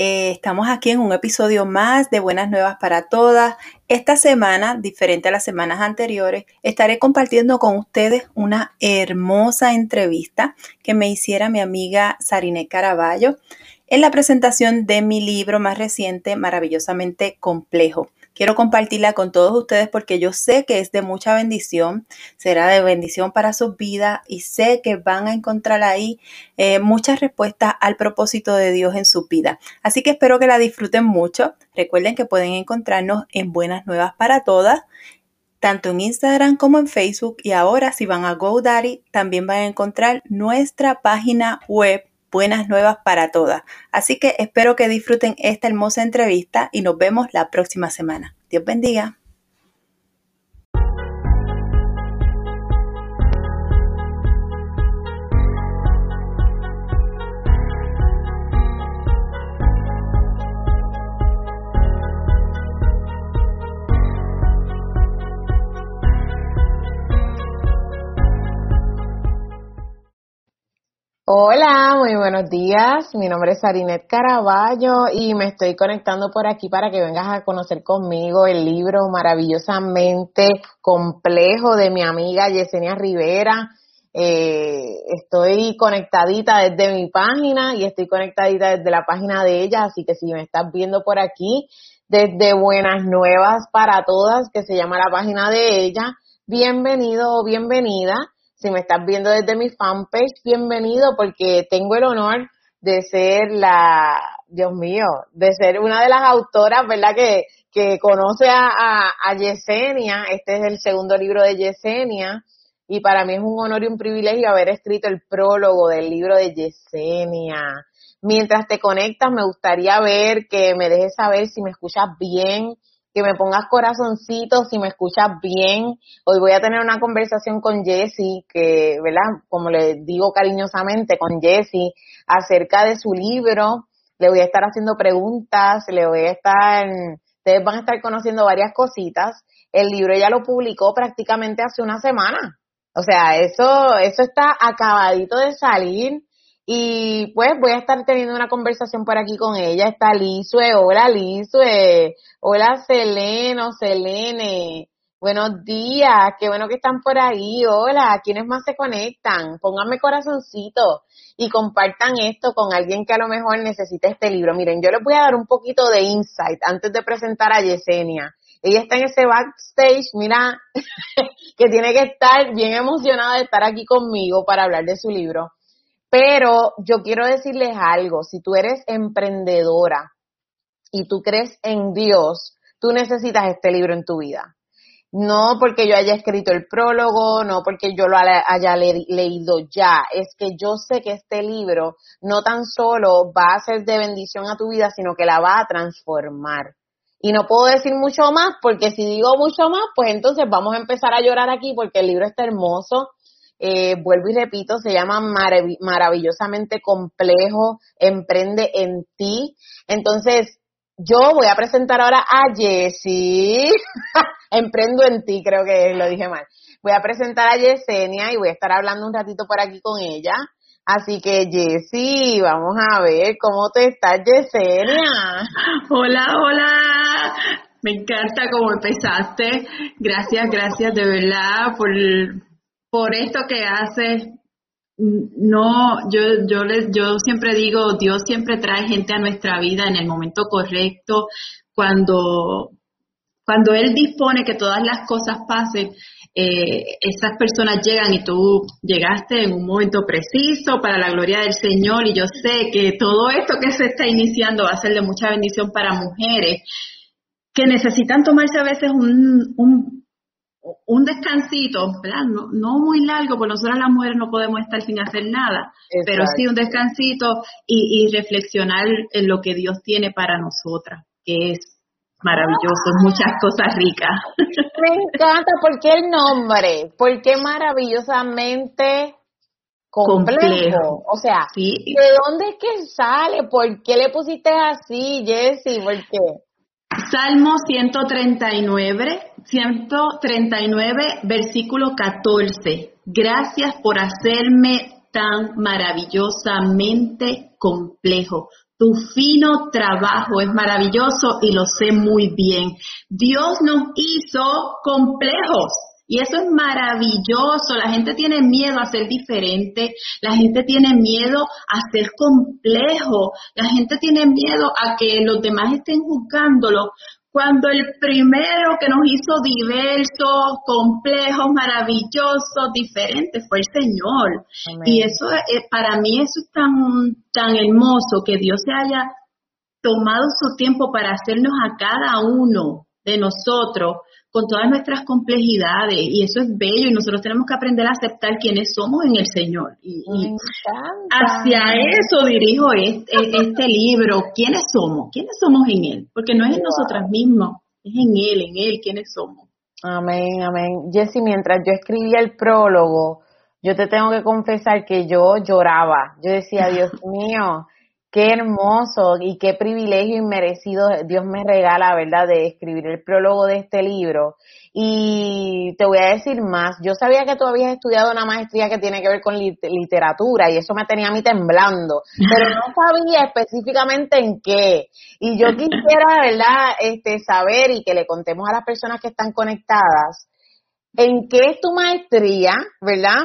Eh, estamos aquí en un episodio más de Buenas Nuevas para Todas. Esta semana, diferente a las semanas anteriores, estaré compartiendo con ustedes una hermosa entrevista que me hiciera mi amiga Sarine Caraballo en la presentación de mi libro más reciente, Maravillosamente Complejo. Quiero compartirla con todos ustedes porque yo sé que es de mucha bendición, será de bendición para sus vidas y sé que van a encontrar ahí eh, muchas respuestas al propósito de Dios en su vida. Así que espero que la disfruten mucho. Recuerden que pueden encontrarnos en Buenas Nuevas para Todas tanto en Instagram como en Facebook y ahora si van a GoDaddy también van a encontrar nuestra página web buenas nuevas para todas. Así que espero que disfruten esta hermosa entrevista y nos vemos la próxima semana. Dios bendiga. Hola, muy buenos días. Mi nombre es Arinet Caraballo y me estoy conectando por aquí para que vengas a conocer conmigo el libro maravillosamente complejo de mi amiga Yesenia Rivera. Eh, estoy conectadita desde mi página y estoy conectadita desde la página de ella, así que si me estás viendo por aquí, desde Buenas Nuevas para Todas, que se llama la página de ella, bienvenido o bienvenida. Si me estás viendo desde mi fanpage, bienvenido porque tengo el honor de ser la, Dios mío, de ser una de las autoras, ¿verdad? Que, que conoce a, a, Yesenia. Este es el segundo libro de Yesenia. Y para mí es un honor y un privilegio haber escrito el prólogo del libro de Yesenia. Mientras te conectas, me gustaría ver que me dejes saber si me escuchas bien, que me pongas corazoncitos si me escuchas bien. Hoy voy a tener una conversación con Jessie, que, ¿verdad? Como le digo cariñosamente, con Jessie, acerca de su libro. Le voy a estar haciendo preguntas, le voy a estar, ustedes van a estar conociendo varias cositas. El libro ya lo publicó prácticamente hace una semana. O sea, eso, eso está acabadito de salir. Y pues voy a estar teniendo una conversación por aquí con ella. Está Lizue, hola Lizue, hola Seleno, Selene. Buenos días, qué bueno que están por ahí. Hola, ¿quiénes más se conectan? Pónganme corazoncito y compartan esto con alguien que a lo mejor necesite este libro. Miren, yo les voy a dar un poquito de insight antes de presentar a Yesenia. Ella está en ese backstage, mira, que tiene que estar bien emocionada de estar aquí conmigo para hablar de su libro. Pero yo quiero decirles algo, si tú eres emprendedora y tú crees en Dios, tú necesitas este libro en tu vida. No porque yo haya escrito el prólogo, no porque yo lo haya leído ya, es que yo sé que este libro no tan solo va a ser de bendición a tu vida, sino que la va a transformar. Y no puedo decir mucho más porque si digo mucho más, pues entonces vamos a empezar a llorar aquí porque el libro está hermoso, eh, vuelvo y repito, se llama Maravillosamente Complejo, Emprende en ti. Entonces, yo voy a presentar ahora a Jessie. Emprendo en ti, creo que lo dije mal. Voy a presentar a Yesenia y voy a estar hablando un ratito por aquí con ella. Así que Jessie, vamos a ver cómo te estás, Yesenia. Hola, hola. Me encanta cómo empezaste. Gracias, gracias de verdad por, por esto que haces, no, yo, yo, les, yo siempre digo, Dios siempre trae gente a nuestra vida en el momento correcto, cuando, cuando Él dispone que todas las cosas pasen, eh, esas personas llegan y tú llegaste en un momento preciso para la gloria del Señor y yo sé que todo esto que se está iniciando va a ser de mucha bendición para mujeres que necesitan tomarse a veces un, un un descansito, ¿verdad? No, muy largo, porque nosotros las mujeres no podemos estar sin hacer nada, pero sí un descansito y, reflexionar en lo que Dios tiene para nosotras, que es maravilloso, muchas cosas ricas. Me encanta, ¿por qué el nombre? ¿Por qué maravillosamente complejo? O sea, ¿de dónde es que sale? ¿Por qué le pusiste así, Jessy? ¿Por qué? Salmo 139, 139, versículo 14. Gracias por hacerme tan maravillosamente complejo. Tu fino trabajo es maravilloso y lo sé muy bien. Dios nos hizo complejos. Y eso es maravilloso. La gente tiene miedo a ser diferente. La gente tiene miedo a ser complejo. La gente tiene miedo a que los demás estén juzgándolo. Cuando el primero que nos hizo diversos, complejos, maravillosos, diferentes fue el Señor. Y eso, eh, para mí eso es tan, tan hermoso que Dios se haya tomado su tiempo para hacernos a cada uno de nosotros con todas nuestras complejidades y eso es bello y nosotros tenemos que aprender a aceptar quiénes somos en el Señor. Y, hacia eso dirijo este, este, libro, quiénes somos, quiénes somos en Él, porque no es en nosotras mismas, es en Él, en Él, quiénes somos. Amén, amén. Jessy, mientras yo escribía el prólogo, yo te tengo que confesar que yo lloraba. Yo decía, Dios mío, Qué hermoso y qué privilegio inmerecido Dios me regala, ¿verdad?, de escribir el prólogo de este libro. Y te voy a decir más, yo sabía que tú habías estudiado una maestría que tiene que ver con literatura y eso me tenía a mí temblando, pero no sabía específicamente en qué. Y yo quisiera, ¿verdad?, este, saber y que le contemos a las personas que están conectadas, en qué es tu maestría, ¿verdad?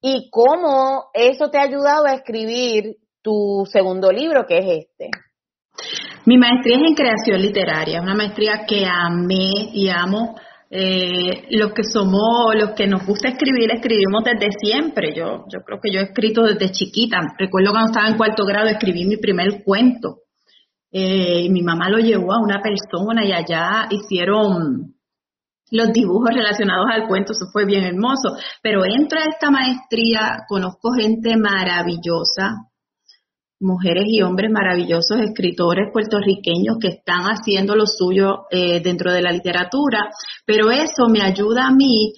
Y cómo eso te ha ayudado a escribir tu segundo libro, que es este? Mi maestría es en creación literaria, una maestría que amé y amo. Eh, los que somos, los que nos gusta escribir, escribimos desde siempre. Yo, yo creo que yo he escrito desde chiquita. Recuerdo cuando estaba en cuarto grado escribí mi primer cuento. Eh, mi mamá lo llevó a una persona y allá hicieron los dibujos relacionados al cuento, eso fue bien hermoso. Pero entro a esta maestría, conozco gente maravillosa, mujeres y hombres maravillosos, escritores puertorriqueños que están haciendo lo suyo eh, dentro de la literatura, pero eso me ayuda a mí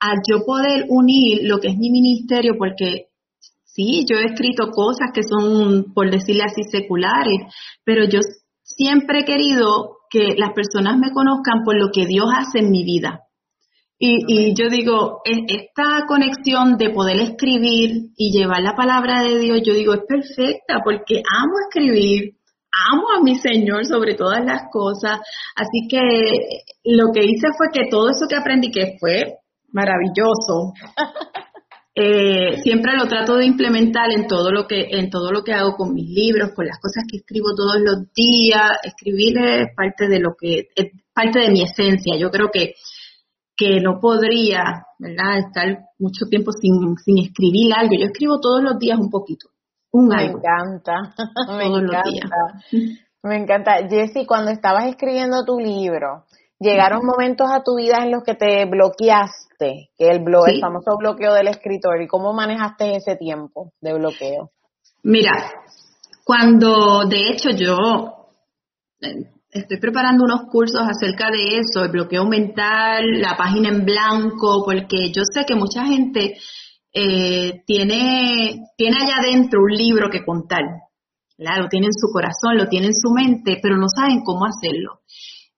a yo poder unir lo que es mi ministerio, porque sí, yo he escrito cosas que son, por decirle así, seculares, pero yo siempre he querido que las personas me conozcan por lo que Dios hace en mi vida. Y, y, yo digo, esta conexión de poder escribir y llevar la palabra de Dios, yo digo, es perfecta porque amo escribir, amo a mi Señor sobre todas las cosas. Así que lo que hice fue que todo eso que aprendí, que fue maravilloso, eh, siempre lo trato de implementar en todo lo que en todo lo que hago con mis libros, con las cosas que escribo todos los días. Escribir es parte de lo que es parte de mi esencia. Yo creo que que no podría, ¿verdad?, estar mucho tiempo sin, sin escribir algo. Yo escribo todos los días un poquito, un Me encanta, me encanta. Me encanta. Jessy, cuando estabas escribiendo tu libro, llegaron momentos a tu vida en los que te bloqueaste, que el, el famoso bloqueo del escritor, ¿y cómo manejaste ese tiempo de bloqueo? Mira, cuando de hecho yo eh, estoy preparando unos cursos acerca de eso, el bloqueo mental, la página en blanco, porque yo sé que mucha gente eh, tiene, tiene allá adentro un libro que contar. Claro, lo tiene en su corazón, lo tiene en su mente, pero no saben cómo hacerlo.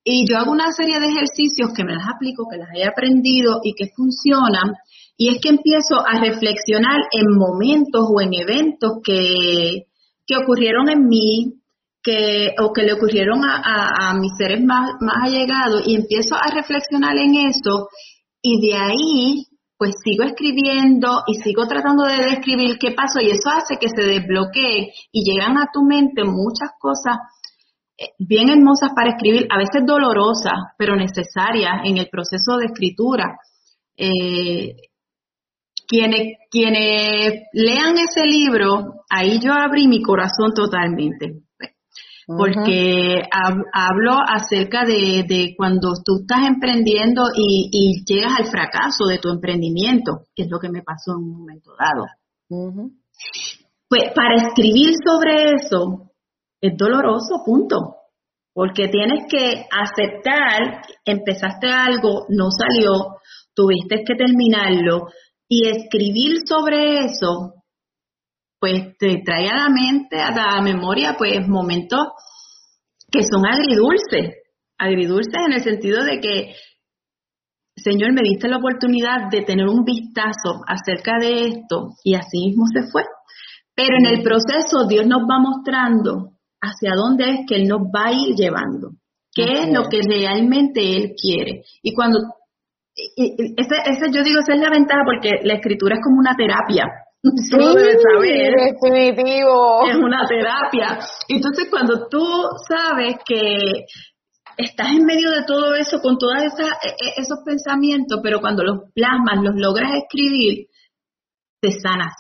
Y yo hago una serie de ejercicios que me las aplico, que las he aprendido y que funcionan. Y es que empiezo a reflexionar en momentos o en eventos que, que ocurrieron en mí, que, o que le ocurrieron a, mis seres más, allegados y empiezo a reflexionar en eso y de ahí pues sigo escribiendo y sigo tratando de describir qué pasó y eso hace que se desbloquee y llegan a tu mente muchas cosas eh, bien hermosas para escribir, a veces dolorosas, pero necesarias en el proceso de escritura. Eh, quienes, quienes lean ese libro, ahí yo abrí mi corazón totalmente porque hablo acerca de, cuando tú estás emprendiendo y, llegas al fracaso de tu emprendimiento, que es lo que me pasó en un momento dado. Pues para escribir sobre eso es doloroso, punto. porque tienes que aceptar, empezaste algo, no salió, tuviste que terminarlo y escribir sobre eso, pues te trae a la mente, a la memoria, pues momentos que son agridulces, agridulces en el sentido de que, Señor, me diste la oportunidad de tener un vistazo acerca de esto y así mismo se fue. Pero en el proceso Dios nos va mostrando hacia dónde es que Él nos va a ir llevando, qué es lo que realmente Él quiere. Y cuando, ese, ese, yo digo, esa es la ventaja porque la escritura es como una terapia. Sí, definitivo. Es una terapia. Entonces, cuando tú sabes que estás en medio de todo eso, con todos e, e, esos pensamientos, pero cuando los plasmas, los logras escribir, te sanas.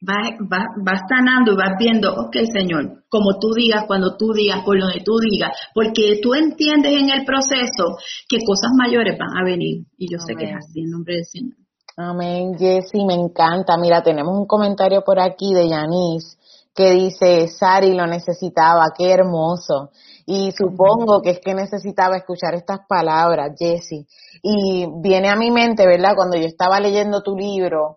Vas, vas, sanando y vas viendo, ok, Señor, como tú digas, cuando tú digas, por donde tú digas, porque tú entiendes en el proceso que cosas mayores van a venir. Y yo sé que es así, en nombre del Señor. Amén, Jessy, me encanta. Mira, tenemos un comentario por aquí de Yanis que dice, Sari lo necesitaba, qué hermoso. Y supongo que es que necesitaba escuchar estas palabras, Jessy. Y viene a mi mente, ¿verdad? Cuando yo estaba leyendo tu libro,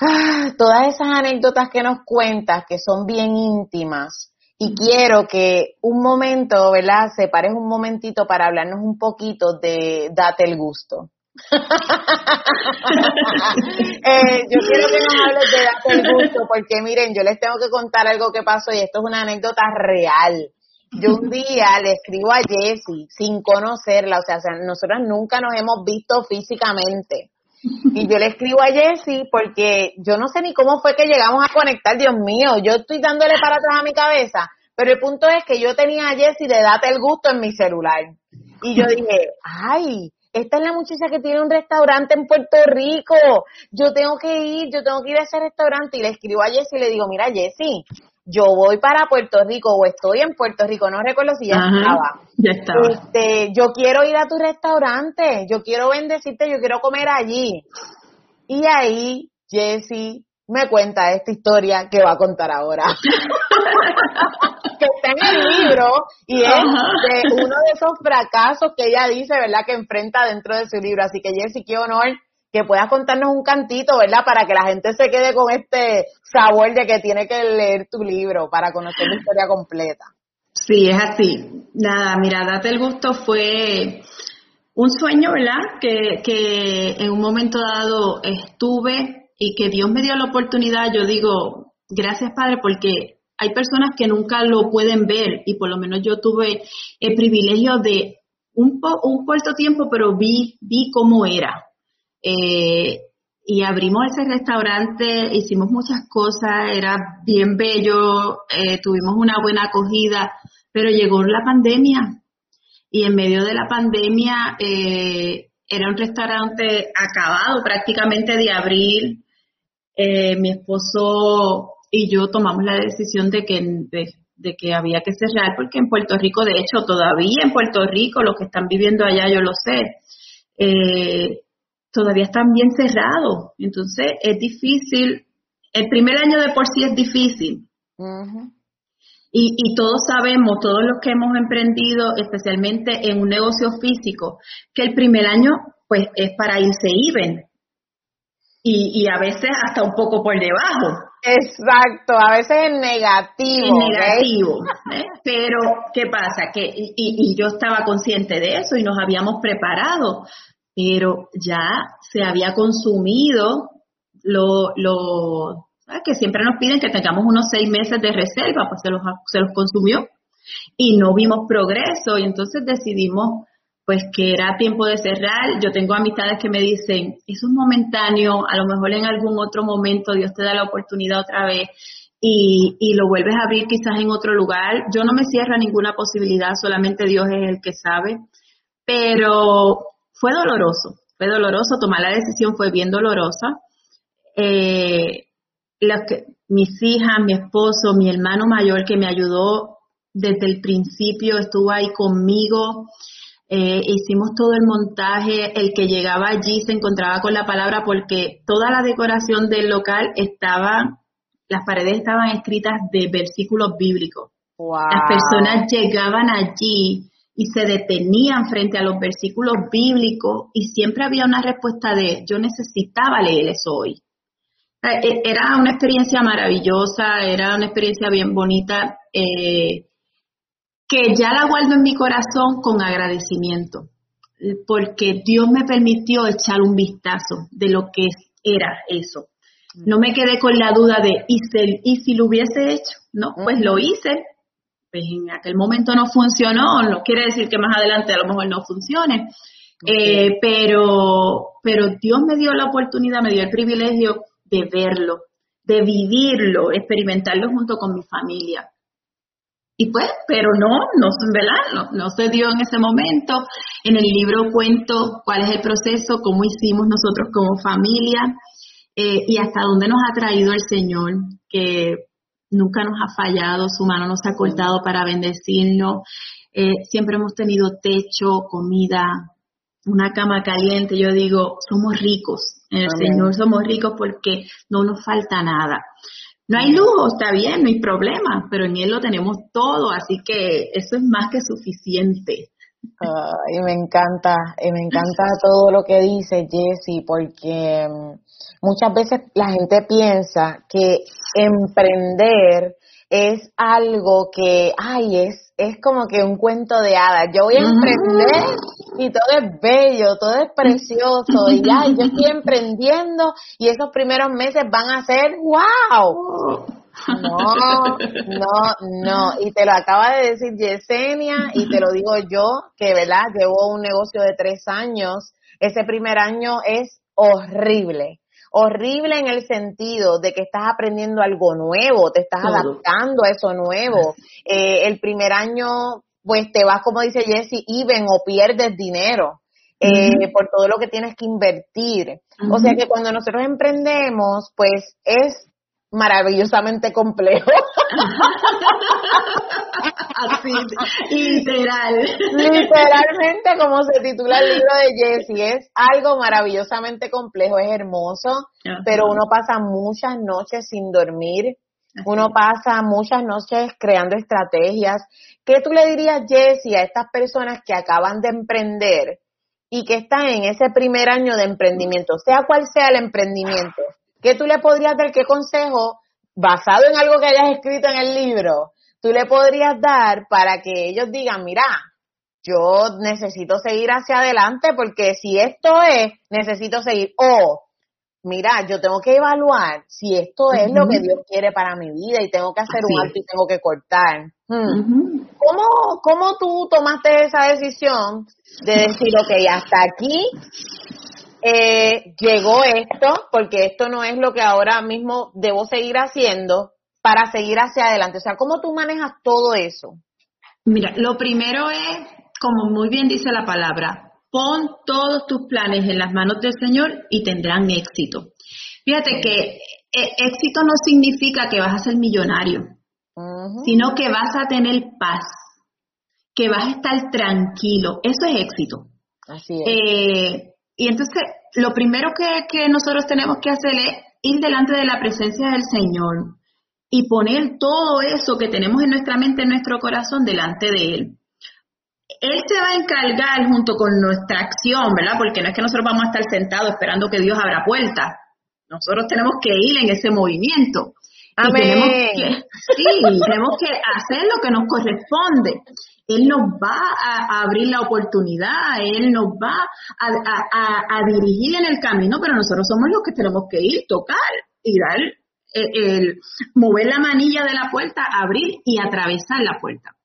ah, todas esas anécdotas que nos cuentas, que son bien íntimas. Y quiero que un momento, ¿verdad? Separes un momentito para hablarnos un poquito de Date el Gusto. eh, yo quiero que nos hables de Date el Gusto, porque miren, yo les tengo que contar algo que pasó y esto es una anécdota real. Yo un día le escribo a Jessie sin conocerla, o sea, nosotros nunca nos hemos visto físicamente. Y yo le escribo a Jessie porque yo no sé ni cómo fue que llegamos a conectar, Dios mío, yo estoy dándole para atrás a mi cabeza, pero el punto es que yo tenía a Jessie de date el gusto en mi celular. Y yo dije, ay, esta es la muchacha que tiene un restaurante en Puerto Rico, yo tengo que ir, yo tengo que ir a ese restaurante y le escribo a Jessie y le digo, mira Jessie, yo voy para Puerto Rico o estoy en Puerto Rico, no recuerdo si ya estaba. Ya estaba. Este, yo quiero ir a tu restaurante, yo quiero bendecirte, yo quiero comer allí. Y ahí Jessie me cuenta esta historia que va a contar ahora. que está en el libro y es de uno de esos fracasos que ella dice, ¿verdad? Que enfrenta dentro de su libro. Así que Jessie, qué honor que puedas contarnos un cantito, ¿verdad? Para que la gente se quede con este sabor de que tiene que leer tu libro para conocer la historia completa. Sí, es así. Nada, mira, date el gusto fue un sueño, ¿verdad? Que, que en un momento dado estuve y que Dios me dio la oportunidad, yo digo, gracias Padre, porque hay personas que nunca lo pueden ver y por lo menos yo tuve el privilegio de un, un corto tiempo, pero vi, vi cómo era, eh, y abrimos ese restaurante, hicimos muchas cosas, era bien bello, eh, tuvimos una buena acogida, pero llegó la pandemia y en medio de la pandemia eh, era un restaurante acabado prácticamente de abrir. Mi esposo y yo tomamos la decisión de que, de, que había que cerrar porque en Puerto Rico, de hecho, todavía en Puerto Rico, los que están viviendo allá, yo lo sé, eh, todavía están bien cerrados. Entonces es difícil, el primer año de por sí es difícil. y, y, todos sabemos, todos los que hemos emprendido, especialmente en un negocio físico, que el primer año pues es para irse even. Y, y a veces hasta un poco por debajo. Exacto, a veces es negativo. Es negativo. ¿eh? Pero, ¿qué pasa? Que, y, y, yo estaba consciente de eso y nos habíamos preparado pero ya se había consumido lo, lo que siempre nos piden que tengamos unos seis meses de reserva, pues se los, se los consumió y no vimos progreso y entonces decidimos pues que era tiempo de cerrar. Yo tengo amistades que me dicen, es un momentáneo, a lo mejor en algún otro momento Dios te da la oportunidad otra vez y, y lo vuelves a abrir quizás en otro lugar. Yo no me cierro ninguna posibilidad, solamente Dios es el que sabe, pero fue doloroso, fue doloroso, tomar la decisión fue bien dolorosa. Eh, mis hijas, mi esposo, mi hermano mayor que me ayudó desde el principio, estuvo ahí conmigo, eh, hicimos todo el montaje, el que llegaba allí se encontraba con la palabra porque toda la decoración del local estaba, las paredes estaban escritas de versículos bíblicos. Las personas llegaban allí y se detenían frente a los versículos bíblicos y siempre había una respuesta de yo necesitaba leer eso hoy. E, era una experiencia maravillosa, era una experiencia bien bonita, eh, que ya la guardo en mi corazón con agradecimiento, porque Dios me permitió echar un vistazo de lo que era eso. No me quedé con la duda de, ¿y si, y si lo hubiese hecho? No, pues lo hice, pues en aquel momento no funcionó, no quiere decir que más adelante a lo mejor no funcione, eh, pero, pero Dios me dio la oportunidad, me dio el privilegio de verlo, de vivirlo, experimentarlo junto con mi familia. Y pues, pero no, no, ¿verdad? No, se dio en ese momento. En el libro cuento cuál es el proceso, cómo hicimos nosotros como familia eh, y hasta dónde nos ha traído el Señor, que nunca nos ha fallado, su mano nos ha cortado para bendecirnos. Eh, siempre hemos tenido techo, comida, una cama caliente. Yo digo, somos ricos en el Señor, somos ricos porque no nos falta nada. No hay lujo, está bien, no hay problema, pero en Él lo tenemos todo, así que eso es más que suficiente. y me encanta, y me encanta todo lo que dice Jessie, porque mm, muchas veces la gente piensa que emprender es algo que, ay, es, es como que un cuento de hadas. Yo voy a emprender y todo es bello, todo es precioso y ya, yo estoy emprendiendo y esos primeros meses van a ser wow. No, no, no. Y te lo acaba de decir Yesenia y te lo digo yo, que verdad, llevo un negocio de tres años. Ese primer año es horrible horrible en el sentido de que estás aprendiendo algo nuevo, te estás adaptando a eso nuevo. Eh, el primer año, pues te vas, como dice Jesse, even o pierdes dinero. Eh, por todo lo que tienes que invertir. O sea que cuando nosotros emprendemos, pues es maravillosamente complejo. Así, literal. Literalmente, como se titula el libro de Jessie, es algo maravillosamente complejo, es hermoso, pero uno pasa muchas noches sin dormir, uno pasa muchas noches creando estrategias. ¿Qué tú le dirías, Jessie, a estas personas que acaban de emprender y que están en ese primer año de emprendimiento, sea cual sea el emprendimiento? ¿Qué tú le podrías dar, qué consejo, basado en algo que hayas escrito en el libro, tú le podrías dar para que ellos digan, mira, yo necesito seguir hacia adelante porque si esto es, necesito seguir. O, mira, yo tengo que evaluar si esto es lo que Dios quiere para mi vida y tengo que hacer un alto y tengo que cortar. Hmm. ¿Cómo, ¿Cómo tú tomaste esa decisión de decir, ok, hasta aquí eh, llegó esto, porque esto no es lo que ahora mismo debo seguir haciendo para seguir hacia adelante? O sea, ¿cómo tú manejas todo eso? Mira, lo primero es, como muy bien dice la palabra, pon todos tus planes en las manos del Señor y tendrán éxito. Fíjate que eh, éxito no significa que vas a ser millonario, sino que vas a tener paz, que vas a estar tranquilo. Eso es éxito. Así es. Eh, y entonces, lo primero que, nosotros tenemos que hacer es ir delante de la presencia del Señor y poner todo eso que tenemos en nuestra mente, en nuestro corazón, delante de Él. Él se va a encargar junto con nuestra acción, ¿verdad? Porque no es que nosotros vamos a estar sentados esperando que Dios abra puertas. Nosotros tenemos que ir en ese movimiento. Amén. tenemos que, sí, tenemos que hacer lo que nos corresponde. Él nos va a, abrir la oportunidad, Él nos va a, dirigir en el camino, pero nosotros somos los que tenemos que ir, tocar y dar, eh, el, mover la manilla de la puerta, abrir y atravesar la puerta.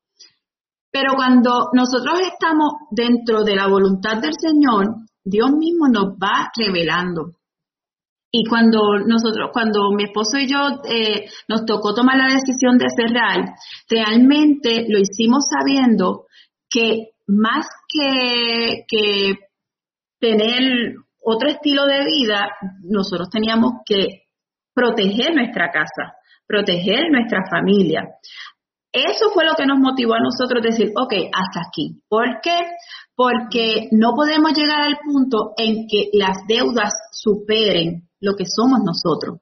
Pero cuando nosotros estamos dentro de la voluntad del Señor, Dios mismo nos va revelando. Y cuando nosotros, cuando mi esposo y yo eh, nos tocó tomar la decisión de cerrar, realmente lo hicimos sabiendo que más que, que tener otro estilo de vida, nosotros teníamos que proteger nuestra casa, proteger nuestra familia. Eso fue lo que nos motivó a nosotros decir, ok, hasta aquí. ¿Por qué? Porque no podemos llegar al punto en que las deudas superen lo que somos nosotros,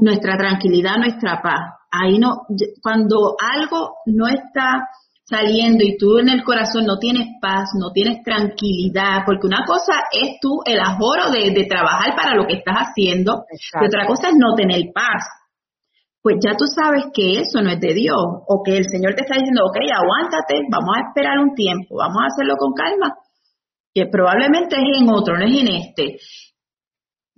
nuestra tranquilidad, nuestra paz. ahí no, cuando algo no está saliendo y tú en el corazón no tienes paz, no tienes tranquilidad, porque una cosa es tú el ajoro de, trabajar para lo que estás haciendo y otra cosa es no tener paz. Pues ya tú sabes que eso no es de Dios o que el Señor te está diciendo, ok, aguántate, vamos a esperar un tiempo, vamos a hacerlo con calma, que probablemente es en otro, no es en este.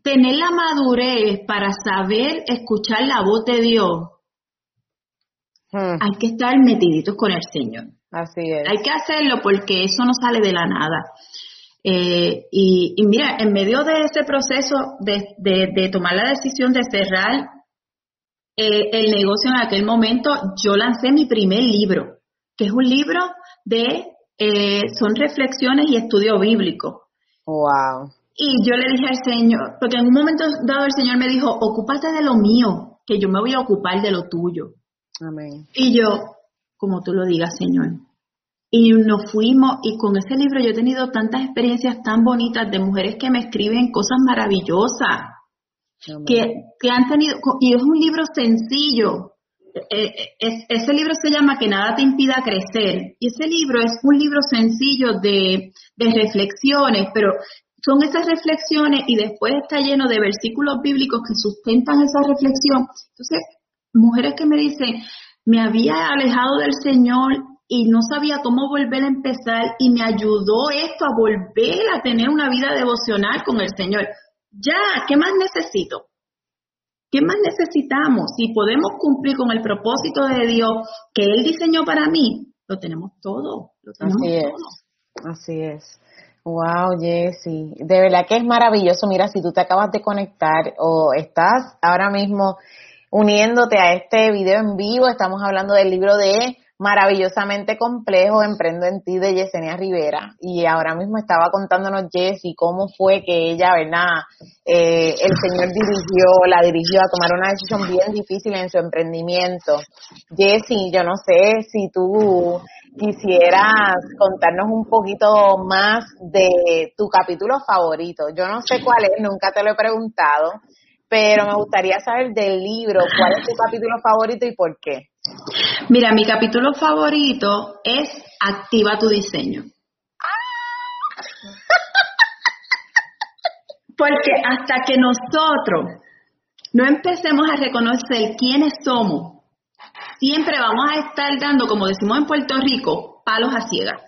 Tener la madurez para saber escuchar la voz de Dios Hmm. Hay que estar metiditos con el Señor. Así es. Hay que hacerlo porque eso no sale de la nada. Eh, y, mira, en medio de ese proceso de, tomar la decisión de cerrar eh, el negocio en aquel momento, yo lancé mi primer libro, que es un libro de, eh, son reflexiones y estudio bíblico. Wow. Y yo le dije al Señor, porque en un momento dado el Señor me dijo, ocúpate de lo mío, que yo me voy a ocupar de lo tuyo. Amén. Y yo, como tú lo digas, Señor. Y nos fuimos y con ese libro yo he tenido tantas experiencias tan bonitas de mujeres que me escriben cosas maravillosas. Que, que, han tenido, y es un libro sencillo. Eh, eh, ese libro se llama Que nada te impida crecer. Y ese libro es un libro sencillo de, de reflexiones, pero son esas reflexiones y después está lleno de versículos bíblicos que sustentan esa reflexión. Entonces, mujeres que me dicen, me había alejado del Señor y no sabía cómo volver a empezar y me ayudó esto a volver a tener una vida devocional con el Señor. Ya, ¿qué más necesito? ¿Qué más necesitamos? Si podemos cumplir con el propósito de Dios que Él diseñó para mí, lo tenemos todo. Lo tenemos Así es. Así es. Wow, Jessie. De verdad que es maravilloso. Mira, si tú te acabas de conectar o estás ahora mismo uniéndote a este video en vivo. Estamos hablando del libro de Maravillosamente Complejo, Emprendo en ti de Yesenia Rivera. Y ahora mismo estaba contándonos Jessie cómo fue que ella, ¿verdad? Eh, el Señor dirigió, la dirigió a tomar una decisión bien difícil en su emprendimiento. Jessie, yo no sé si tú quisieras contarnos un poquito más de tu capítulo favorito. Yo no sé cuál es, nunca te lo he preguntado, pero me gustaría saber del libro, cuál es tu capítulo favorito y por qué. Mira, mi capítulo favorito es Activa tu diseño. Porque hasta que nosotros no empecemos a reconocer quiénes somos, siempre vamos a estar dando, como decimos en Puerto Rico, palos a ciegas.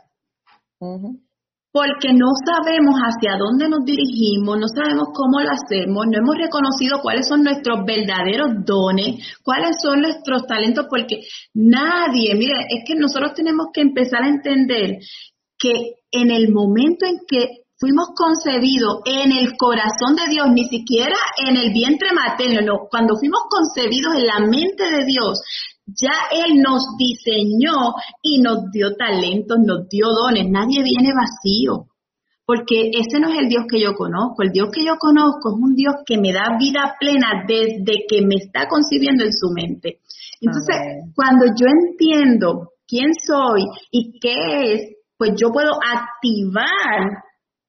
Porque no sabemos hacia dónde nos dirigimos, no sabemos cómo lo hacemos, no hemos reconocido cuáles son nuestros verdaderos dones, cuáles son nuestros talentos, porque nadie, mire, es que nosotros tenemos que empezar a entender que en el momento en que fuimos concebidos en el corazón de Dios, ni siquiera en el vientre materno, no, cuando fuimos concebidos en la mente de Dios, ya Él nos diseñó y nos dio talentos, nos dio dones. Nadie viene vacío. Porque ese no es el Dios que yo conozco. El Dios que yo conozco es un Dios que me da vida plena desde que me está concibiendo en su mente. Entonces, cuando yo entiendo quién soy y qué es, pues yo puedo activar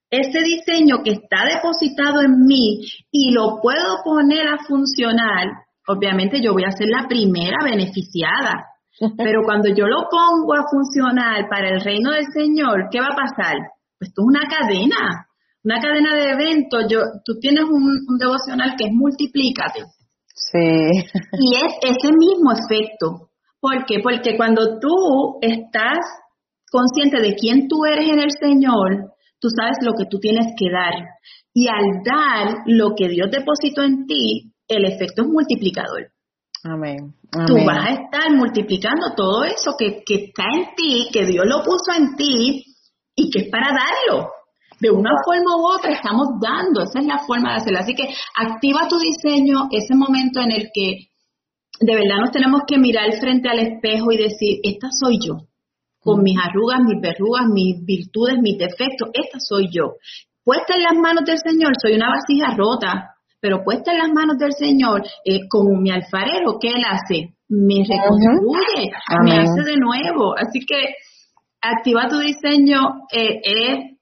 ese diseño que está depositado en mí y lo puedo poner a funcionar obviamente yo voy a ser la primera beneficiada. Pero cuando yo lo pongo a funcionar para el reino del Señor, ¿qué va a pasar? Pues esto es una cadena, una cadena de eventos. Yo, tú tienes un, devocional que es multiplícate. Sí. Y es ese mismo efecto. ¿Por qué? Porque cuando tú estás consciente de quién tú eres en el Señor, tú sabes lo que tú tienes que dar. Y al dar lo que Dios depositó en ti, el efecto es multiplicador. Amén. Tú vas a estar multiplicando todo eso que, que está en ti, que Dios lo puso en ti y que es para darlo. De una forma u otra estamos dando, esa es la forma de hacerlo. Así que activa tu diseño, ese momento en el que de verdad nos tenemos que mirar frente al espejo y decir, esta soy yo, con mis arrugas, mis verrugas, mis virtudes, mis defectos, esta soy yo. Puesta en las manos del Señor, soy una vasija rota, pero puesta en las manos del Señor, eh, como mi alfarero, ¿qué él hace? Me reconstruye, me hace de nuevo. Así que activa tu diseño eh, es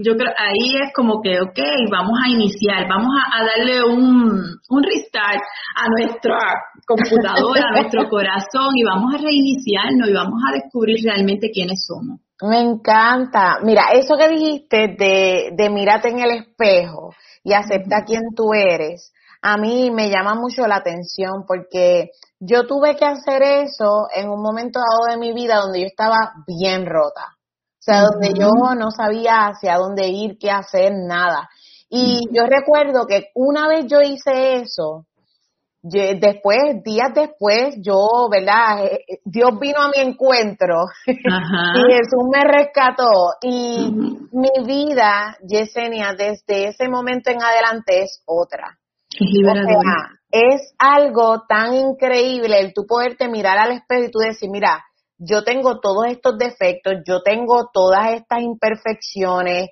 yo creo, ahí es como que, ok, vamos a iniciar, vamos a, darle un, un restart a nuestra computadora, a nuestro corazón y vamos a reiniciarnos y vamos a descubrir realmente quiénes somos. Me encanta. Mira, eso que dijiste de, de mírate en el espejo y acepta quién tú eres, a mí me llama mucho la atención porque yo tuve que hacer eso en un momento dado de mi vida donde yo estaba bien rota. O sea, donde yo no sabía hacia dónde ir, qué hacer, nada. Y yo recuerdo que una vez yo hice eso, después, días después, yo, ¿verdad? Eh, eh, Dios vino a mi encuentro. Y Jesús me rescató. Y mi vida, Yesenia, desde ese momento en adelante es otra. es algo tan increíble el tú poderte mirar al espejo y tú decir, mira, yo tengo todos estos defectos, yo tengo todas estas imperfecciones,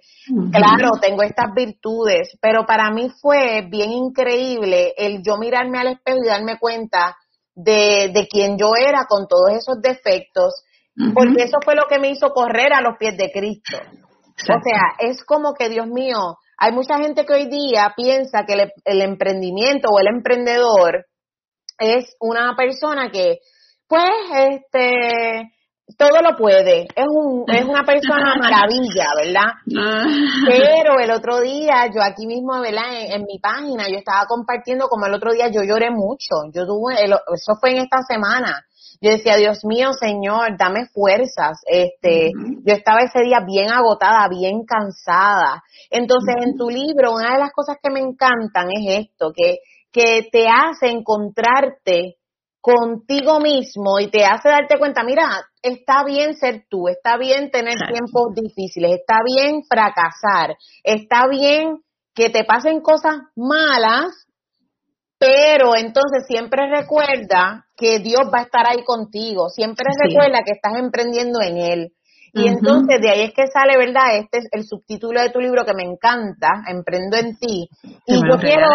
claro, tengo estas virtudes, pero para mí fue bien increíble el yo mirarme al espejo y darme cuenta de, de quién yo era con todos esos defectos, porque eso fue lo que me hizo correr a los pies de Cristo. O sea, es como que, Dios mío, hay mucha gente que hoy día piensa que el emprendimiento o el emprendedor es una persona que pues, este, todo lo puede. Es, un, es una persona maravilla, ¿verdad? Ah. Pero el otro día, yo aquí mismo, ¿verdad? En, mi página, yo estaba compartiendo como el otro día yo lloré mucho. Yo tuve, eso fue en esta semana. Yo decía, Dios mío, Señor, dame fuerzas. Este, yo estaba ese día bien agotada, bien cansada. Entonces, en tu libro, una de las cosas que me encantan es esto, que, que te hace encontrarte contigo mismo y te hace darte cuenta, mira, está bien ser tú, está bien tener tiempos difíciles, está bien fracasar, está bien que te pasen cosas malas, pero entonces siempre recuerda que Dios va a estar ahí contigo, siempre recuerda que estás emprendiendo en Él. Y entonces de ahí es que sale, ¿verdad? Este es el subtítulo de tu libro que me encanta, Emprendo en ti. Y yo quiero,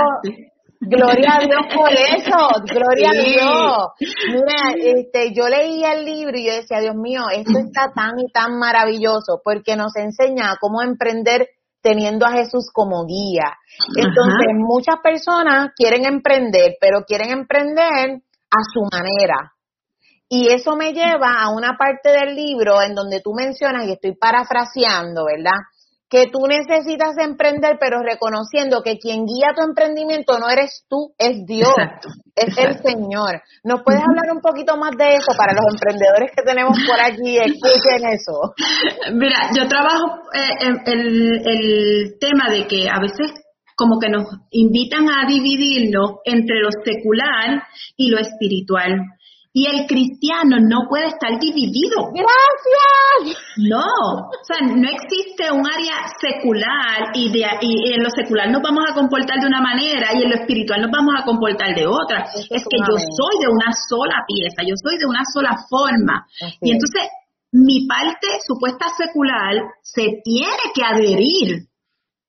Gloria a Dios por eso, gloria a Dios. Mira, este, yo leía el libro y yo decía, Dios mío, esto está tan y tan maravilloso porque nos enseña cómo emprender teniendo a Jesús como guía. Entonces, muchas personas quieren emprender, pero quieren emprender a su manera. Y eso me lleva a una parte del libro en donde tú mencionas, y estoy parafraseando, ¿verdad? Que tú necesitas emprender, pero reconociendo que quien guía tu emprendimiento no eres tú, es Dios, es el Señor. ¿Nos puedes hablar un poquito más de eso para los emprendedores que tenemos por aquí? Escuchen eso. Mira, yo trabajo eh, en el, el tema de que a veces como que nos invitan a dividirlo entre lo secular y lo espiritual. Y el cristiano no puede estar dividido. Gracias. No, o sea, no existe un área secular y, de, y en lo secular nos vamos a comportar de una manera y en lo espiritual nos vamos a comportar de otra. Es, que yo soy de una sola pieza, yo soy de una sola forma. y entonces mi parte supuesta secular se tiene que adherir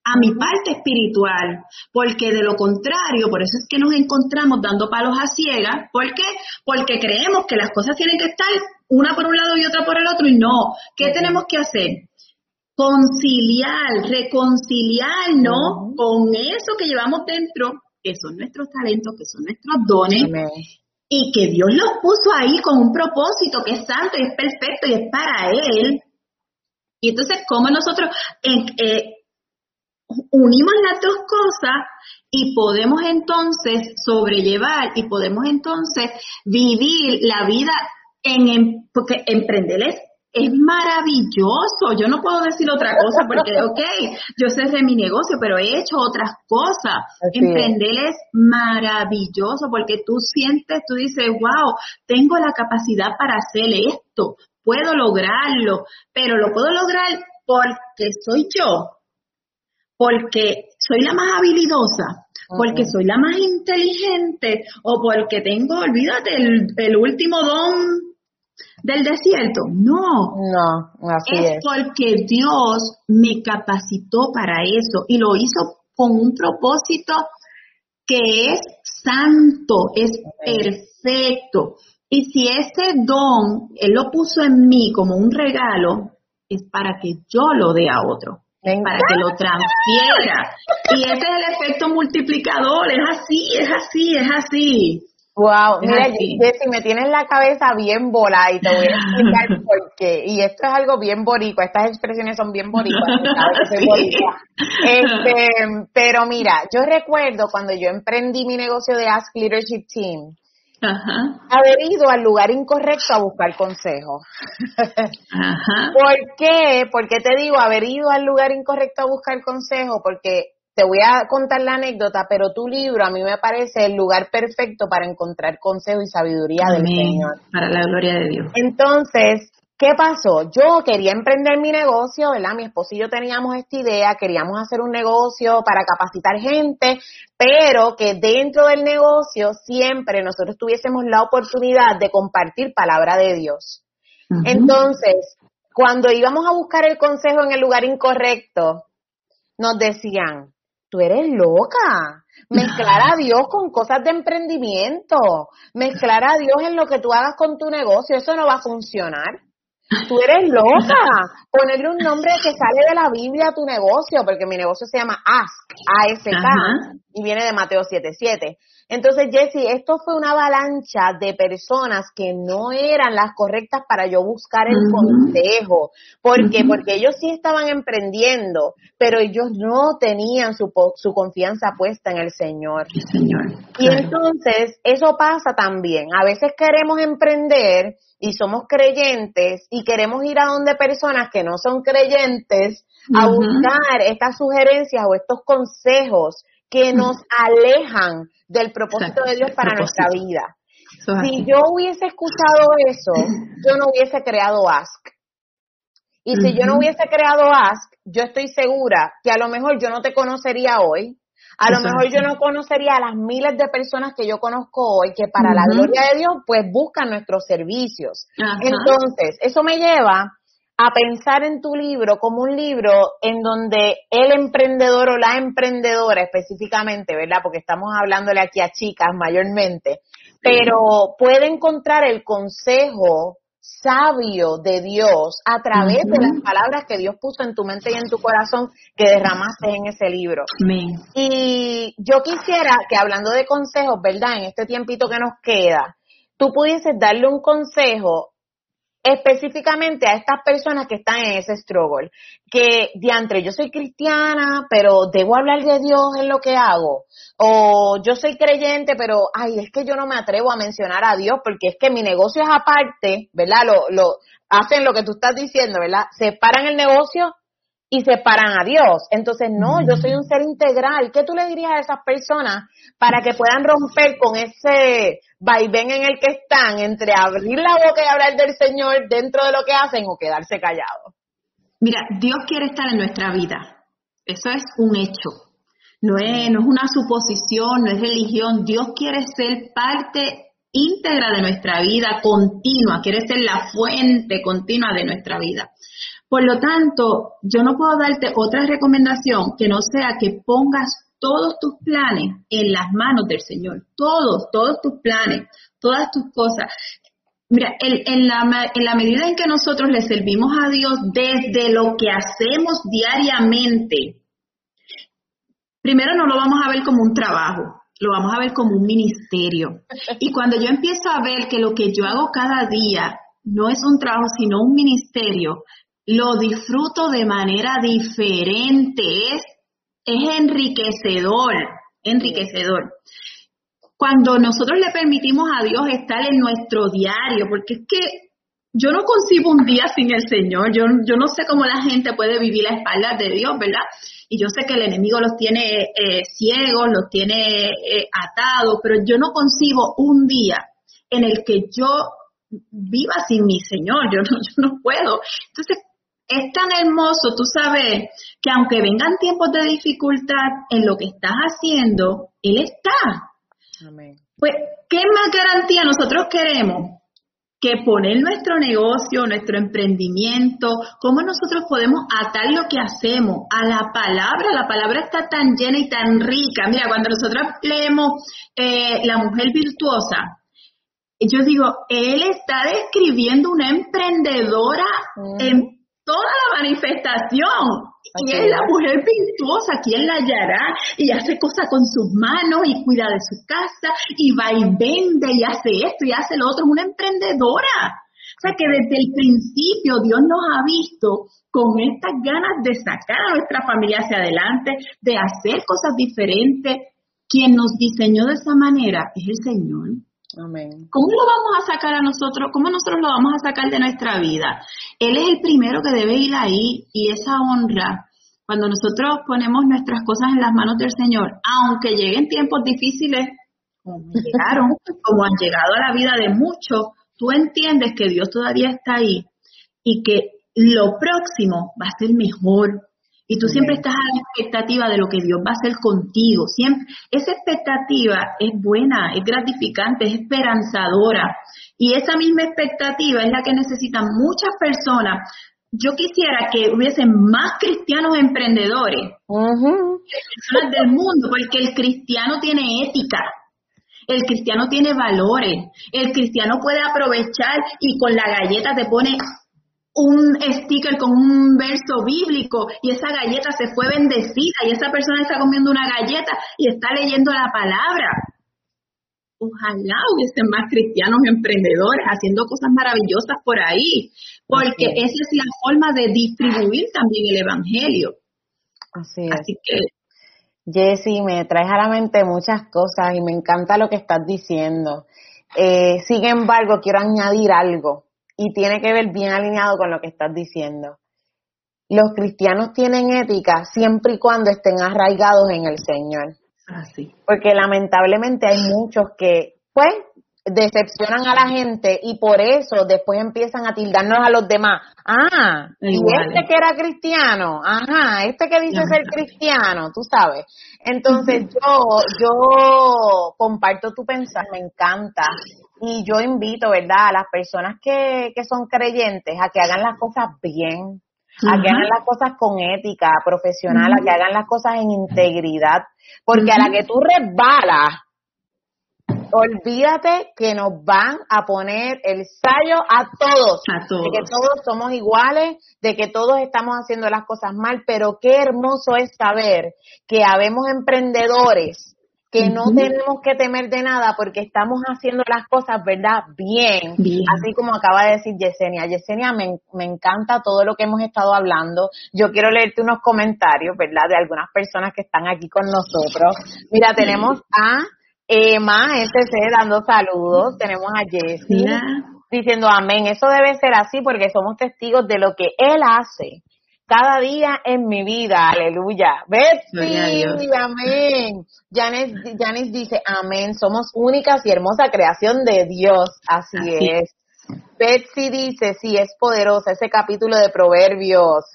a mi parte espiritual, porque de lo contrario, por eso es que nos encontramos dando palos a ciegas, ¿por qué? Porque creemos que las cosas tienen que estar una por un lado y otra por el otro y no. ¿Qué tenemos que hacer? Conciliar, reconciliarnos con eso que llevamos dentro, que son nuestros talentos, que son nuestros dones, y que Dios los puso ahí con un propósito que es santo y es perfecto y es para Él. Y entonces, ¿cómo nosotros eh, unimos las dos cosas y podemos entonces sobrellevar y podemos entonces vivir la vida en, porque emprender es, es maravilloso. Yo no puedo decir otra cosa porque, ok, yo sé de mi negocio, pero he hecho otras cosas. emprender es maravilloso porque tú sientes, tú dices, wow, tengo la capacidad para hacer esto, puedo lograrlo, pero lo puedo lograr porque soy yo, porque soy la más habilidosa, porque soy la más inteligente o porque tengo, olvídate, el, último don del desierto. No, no, así es, es porque Dios me capacitó para eso y lo hizo con un propósito que es santo, es perfecto. Y si ese don Él lo puso en mí como un regalo, es para que yo lo dé a otro. Para que lo transfiera. Y ese es el efecto multiplicador, es así, es así, es así. Wow, mira, Jessy, me tienes la cabeza bien volada y te voy a explicar por qué. Y esto es algo bien boricua, estas expresiones son bien boricuas, Este, pero mira, yo recuerdo cuando yo emprendí mi negocio de Ask Leadership Team, haber ido al lugar incorrecto a buscar consejo. ¿Por qué? ¿Por qué te digo haber ido al lugar incorrecto a buscar consejo? Porque te voy a contar la anécdota, pero tu libro a mí me parece el lugar perfecto para encontrar consejo y sabiduría del Señor. Para la gloria de Dios. Entonces, ¿qué pasó? Yo quería emprender mi negocio, ¿verdad? Mi esposo y yo teníamos esta idea, queríamos hacer un negocio para capacitar gente, pero que dentro del negocio siempre nosotros tuviésemos la oportunidad de compartir palabra de Dios. Entonces, cuando íbamos a buscar el consejo en el lugar incorrecto, nos decían, tú eres loca. Mezclar a Dios con cosas de emprendimiento, mezclar a Dios en lo que tú hagas con tu negocio, eso no va a funcionar. Tú eres loca. Ponerle un nombre que sale de la Biblia a tu negocio, porque mi negocio se llama Ask, A-S-K, y viene de Mateo 7.7. Entonces, Jesse, esto fue una avalancha de personas que no eran las correctas para yo buscar el consejo. ¿Por qué? Porque ellos sí estaban emprendiendo, pero ellos no tenían su, su confianza puesta en el Señor. Señor. Y entonces, eso pasa también. A veces queremos emprender y somos creyentes y queremos ir a donde personas que no son creyentes a buscar estas sugerencias o estos consejos que nos alejan del propósito de Dios para nuestra vida. Si yo hubiese escuchado eso, yo no hubiese creado Ask. Y si yo no hubiese creado Ask, yo estoy segura que a lo mejor yo no te conocería hoy, a lo mejor yo no conocería a las miles de personas que yo conozco hoy que para la gloria de Dios pues buscan nuestros servicios. Entonces, eso me lleva a pensar en tu libro como un libro en donde el emprendedor o la emprendedora específicamente, ¿verdad? Porque estamos hablándole aquí a chicas mayormente, pero puede encontrar el consejo sabio de Dios a través de las palabras que Dios puso en tu mente y en tu corazón que derramaste en ese libro. Y yo quisiera que hablando de consejos, ¿verdad? En este tiempito que nos queda, tú pudieses darle un consejo específicamente a estas personas que están en ese struggle, que diantre, yo soy cristiana, pero debo hablar de Dios en lo que hago, o yo soy creyente, pero ay, es que yo no me atrevo a mencionar a Dios porque es que mi negocio es aparte, ¿verdad? Lo, lo hacen lo que tú estás diciendo, ¿verdad? Separan el negocio y separan a Dios. Entonces, no, yo soy un ser integral. ¿Qué tú le dirías a esas personas para que puedan romper con ese vaivén en el que están entre abrir la boca y hablar del Señor dentro de lo que hacen o quedarse callados? Mira, Dios quiere estar en nuestra vida. Eso es un hecho. No es, no es una suposición, no es religión. Dios quiere ser parte íntegra de nuestra vida, continua, quiere ser la fuente continua de nuestra vida. Por lo tanto, yo no puedo darte otra recomendación que no sea que pongas todos tus planes en las manos del Señor. Todos, todos tus planes, todas tus cosas. Mira, en, la, medida en que nosotros le servimos a Dios desde lo que hacemos diariamente, primero no lo vamos a ver como un trabajo, lo vamos a ver como un ministerio. Y cuando yo empiezo a ver que lo que yo hago cada día no es un trabajo, sino un ministerio, lo disfruto de manera diferente, es, es enriquecedor, enriquecedor. Cuando nosotros le permitimos a Dios estar en nuestro diario, porque es que yo no concibo un día sin el Señor, yo, yo no sé cómo la gente puede vivir a espaldas de Dios, ¿verdad? Y yo sé que el enemigo los tiene eh, ciegos, los tiene eh, atados, pero yo no concibo un día en el que yo viva sin mi Señor, yo no, yo no puedo. Entonces, es tan hermoso tú sabes que aunque vengan tiempos de dificultad en lo que estás haciendo, Él está. Pues, ¿qué más garantía nosotros queremos? Que poner nuestro negocio, nuestro emprendimiento, cómo nosotros podemos atar lo que hacemos a la palabra. La palabra está tan llena y tan rica. Mira, cuando nosotros leemos eh, La mujer virtuosa, yo digo, él está describiendo una emprendedora en toda la manifestación. y es la mujer virtuosa, ¿quién la hallará? Y hace cosas con sus manos y cuida de su casa y va y vende y hace esto y hace lo otro. Es una emprendedora. O sea que desde el principio Dios nos ha visto con estas ganas de sacar a nuestra familia hacia adelante, de hacer cosas diferentes. Quien nos diseñó de esa manera es el Señor. Amén. ¿Cómo lo vamos a sacar a nosotros? ¿Cómo nosotros lo vamos a sacar de nuestra vida? Él es el primero que debe ir ahí y esa honra, cuando nosotros ponemos nuestras cosas en las manos del Señor, aunque lleguen tiempos difíciles, como llegaron, como han llegado a la vida de muchos, tú entiendes que Dios todavía está ahí y que lo próximo va a ser mejor, y tú siempre estás a la expectativa de lo que Dios va a hacer contigo. Siempre, esa expectativa es buena, es gratificante, es esperanzadora. Y esa misma expectativa es la que necesitan muchas personas. Yo quisiera que hubiesen más cristianos emprendedores, personas del mundo, porque el cristiano tiene ética, el cristiano tiene valores, el cristiano puede aprovechar y con la galleta te pone un sticker con un verso bíblico y esa galleta se fue bendecida y esa persona está comiendo una galleta y está leyendo la palabra. Ojalá hubiesen más cristianos emprendedores haciendo cosas maravillosas por ahí, porque esa es la forma de distribuir también el Evangelio. Así es. Así que Jessy, me traes a la mente muchas cosas y me encanta lo que estás diciendo. Eh, sin embargo, quiero añadir algo y tiene que ver bien alineado con lo que estás diciendo. Los cristianos tienen ética siempre y cuando estén arraigados en el Señor. Así. Ah, Porque lamentablemente hay muchos que, pues, decepcionan a la gente y por eso después empiezan a tildarnos a los demás. Ah, y este que era cristiano, ajá, este que dice ser cristiano, tú sabes. Entonces yo, yo comparto tu pensar, me encanta. Y yo invito, ¿verdad?, a las personas que, que son creyentes a que hagan las cosas bien, a que hagan las cosas con ética profesional, a que hagan las cosas en integridad, porque a la que tú resbalas, olvídate que nos van a poner el sallo a todos, a todos, de que todos somos iguales, de que todos estamos haciendo las cosas mal, pero qué hermoso es saber que habemos emprendedores que no tenemos que temer de nada porque estamos haciendo las cosas, ¿verdad? Bien, así como acaba de decir Yesenia. Yesenia, me, me encanta todo lo que hemos estado hablando. Yo quiero leerte unos comentarios, ¿verdad? De algunas personas que están aquí con nosotros. Mira, tenemos a Emma SC dando saludos, tenemos a Jessie diciendo amén. Eso debe ser así porque somos testigos de lo que Él hace cada día en mi vida, aleluya. Betsy, amén. Janis, dice, amén, somos únicas y hermosa creación de Dios, así, es. Betsy dice, sí, es poderosa ese capítulo de Proverbios.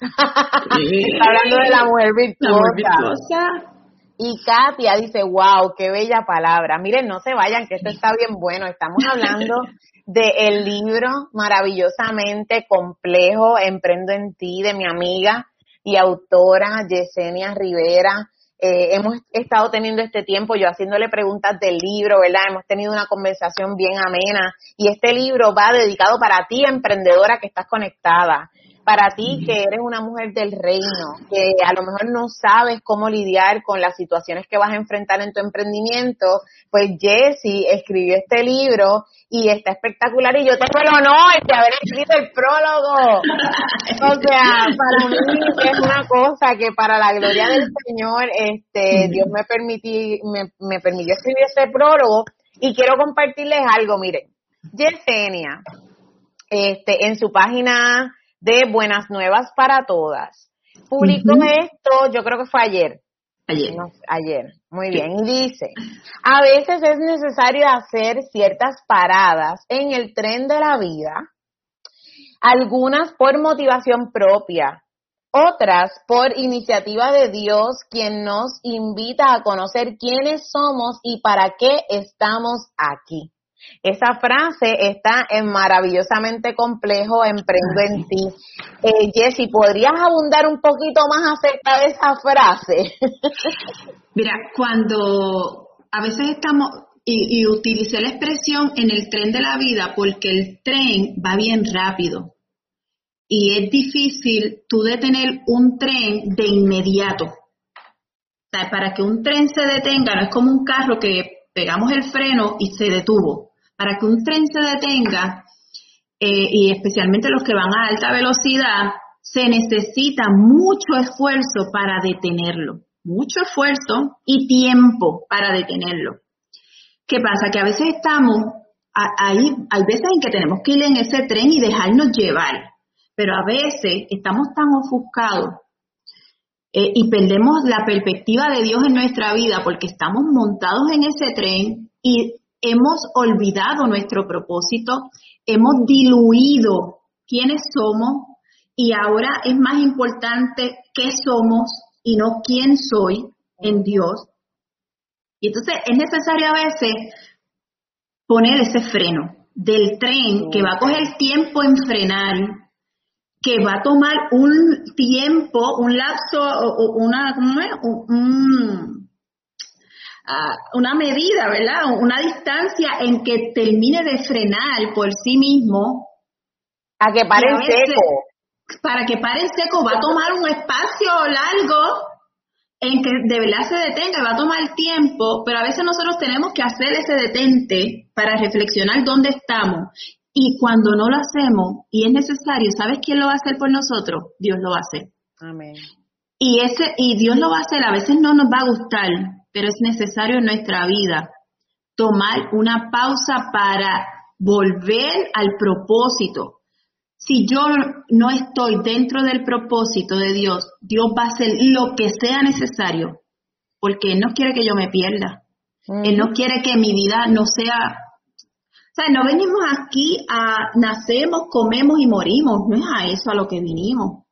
hablando de la mujer virtuosa. Y Katia dice, wow, qué bella palabra. Miren, no se vayan, que esto está bien bueno. Estamos hablando del el libro maravillosamente complejo, Emprendo en ti, de mi amiga y autora Yesenia Rivera. Eh, hemos estado teniendo este tiempo yo haciéndole preguntas del libro, ¿verdad? Hemos tenido una conversación bien amena y este libro va dedicado para ti, emprendedora que estás conectada para ti que eres una mujer del reino, que a lo mejor no sabes cómo lidiar con las situaciones que vas a enfrentar en tu emprendimiento, pues Jessie escribió este libro y está espectacular y yo tengo el honor de haber escrito el prólogo. O sea, para mí es una cosa que para la gloria del Señor, este, Dios me permití, me, me permitió escribir este prólogo y quiero compartirles algo, miren. Yesenia, este, en su página de Buenas Nuevas para Todas. Publicó esto, yo creo que fue ayer. Ayer. ayer, muy bien. Y dice, a veces es necesario hacer ciertas paradas en el tren de la vida, algunas por motivación propia, otras por iniciativa de Dios, quien nos invita a conocer quiénes somos y para qué estamos aquí. Esa frase está en maravillosamente complejo, emprendo en ti. Eh, Jessy, ¿podrías abundar un poquito más acerca de esa frase? Mira, cuando a veces estamos, y, y utilicé la expresión en el tren de la vida porque el tren va bien rápido. y es difícil tú detener un tren de inmediato. O sea, para que un tren se detenga, no es como un carro que pegamos el freno y se detuvo. Para que un tren se detenga, eh, y especialmente los que van a alta velocidad, se necesita mucho esfuerzo para detenerlo, mucho esfuerzo y tiempo para detenerlo. ¿Qué pasa? Que a veces estamos, ahí, hay veces en que tenemos que ir en ese tren y dejarnos llevar, pero a veces estamos tan ofuscados eh, y perdemos la perspectiva de Dios en nuestra vida porque estamos montados en ese tren y hemos olvidado nuestro propósito, hemos diluido quiénes somos y ahora es más importante qué somos y no quién soy en Dios. Y entonces es necesario a veces poner ese freno del tren que va a coger tiempo en frenar que va a tomar un tiempo, un lapso, una, una medida, ¿verdad? Una distancia en que termine de frenar por sí mismo. A que pare seco. Para que pare seco va a tomar un espacio largo en que de verdad se detenga, va a tomar tiempo, pero a veces nosotros tenemos que hacer ese detente para reflexionar dónde estamos y cuando no lo hacemos y es necesario, ¿sabes quién lo va a hacer por nosotros? Dios lo va a hacer. Amén. Y, ese, y Dios lo va a hacer, a veces no nos va a gustar, pero es necesario en nuestra vida tomar una pausa para volver al propósito. Si yo no estoy dentro del propósito de Dios, Dios va a hacer lo que sea necesario, porque Él no quiere que yo me pierda. Él no quiere que mi vida no sea sea, no venimos aquí a nacemos, comemos y morimos, no es a eso a lo que vinimos.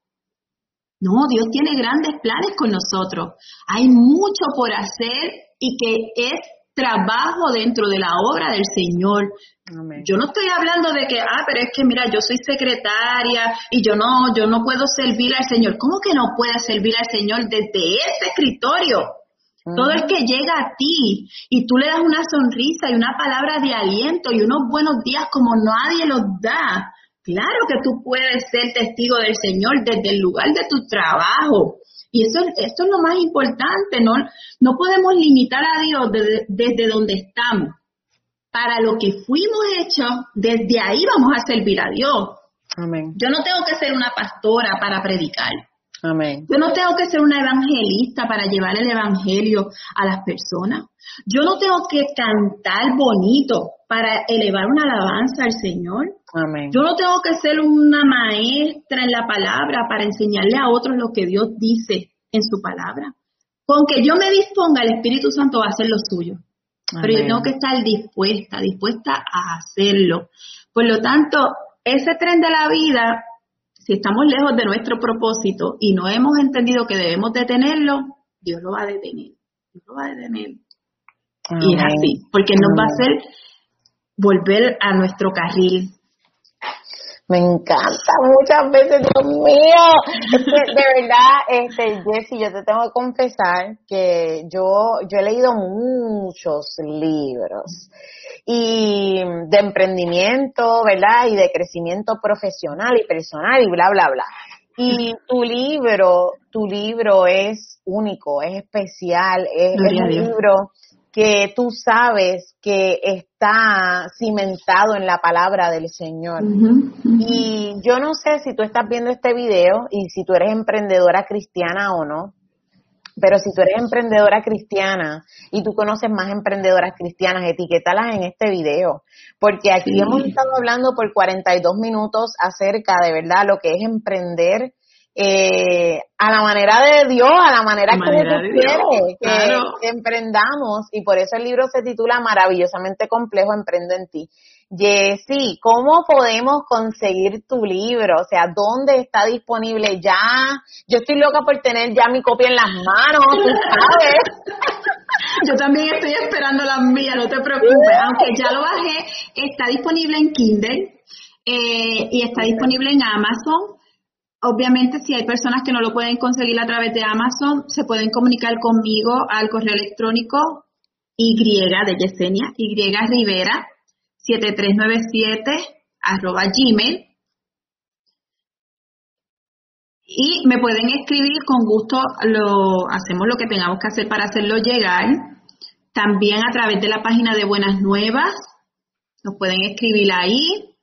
No, Dios tiene grandes planes con nosotros. Hay mucho por hacer y que es trabajo dentro de la obra del Señor. Yo no estoy hablando de que, ah, pero es que mira, yo soy secretaria y yo no, yo no puedo servir al Señor. ¿Cómo que no puedes servir al Señor desde ese escritorio? Todo el que llega a ti y tú le das una sonrisa y una palabra de aliento y unos buenos días como nadie los da. Claro que tú puedes ser testigo del Señor desde el lugar de tu trabajo. Y eso, esto es lo más importante, ¿no? No podemos limitar a Dios desde, desde donde estamos. Para lo que fuimos hechos, desde ahí vamos a servir a Dios. Amén. Yo no tengo que ser una pastora para predicar. Yo no tengo que ser una evangelista para llevar el evangelio a las personas. Yo no tengo que cantar bonito para elevar una alabanza al Señor. Yo no tengo que ser una maestra en la palabra para enseñarle a otros lo que Dios dice en su palabra. Con que yo me disponga, el Espíritu Santo va a hacer lo suyo. Pero yo tengo que estar dispuesta, dispuesta a hacerlo. Por lo tanto, ese tren de la vida si estamos lejos de nuestro propósito y no hemos entendido que debemos detenerlo, Dios lo va a detener. Dios lo va a detener. Y es así, porque nos va a hacer volver a nuestro carril. Me encanta muchas veces, Dios mío. de verdad, este, Jessy, yo te tengo que confesar que yo, yo he leído muchos libros y de emprendimiento, ¿verdad? Y de crecimiento profesional y personal y bla, bla, bla. Y tu libro, tu libro es único, es especial, es, un libro que tú sabes que está cimentado en la palabra del Señor. Y yo no sé si tú estás viendo este video y si tú eres emprendedora cristiana o no, pero si tú eres emprendedora cristiana y tú conoces más emprendedoras cristianas, etiquétalas en este video, porque aquí hemos estado hablando por 42 minutos acerca de verdad lo que es emprender eh, a la manera de Dios, a la manera, que Dios quiere que, emprendamos y por eso el libro se titula Maravillosamente complejo, emprendo en ti. Jessy, ¿cómo podemos conseguir tu libro? O sea, ¿dónde está disponible ya? Yo estoy loca por tener ya mi copia en las manos, tú sabes. Yo también estoy esperando la mía, no te preocupes. Aunque ya lo bajé, está disponible en Kindle eh, y está disponible en Amazon. Obviamente, si hay personas que no lo pueden conseguir a través de Amazon, se pueden comunicar conmigo al correo electrónico Y de Yesenia, Y Rivera 7397 arroba gmail Y me pueden escribir con gusto, lo hacemos lo que tengamos que hacer para hacerlo llegar. También a través de la página de Buenas Nuevas, nos pueden escribir ahí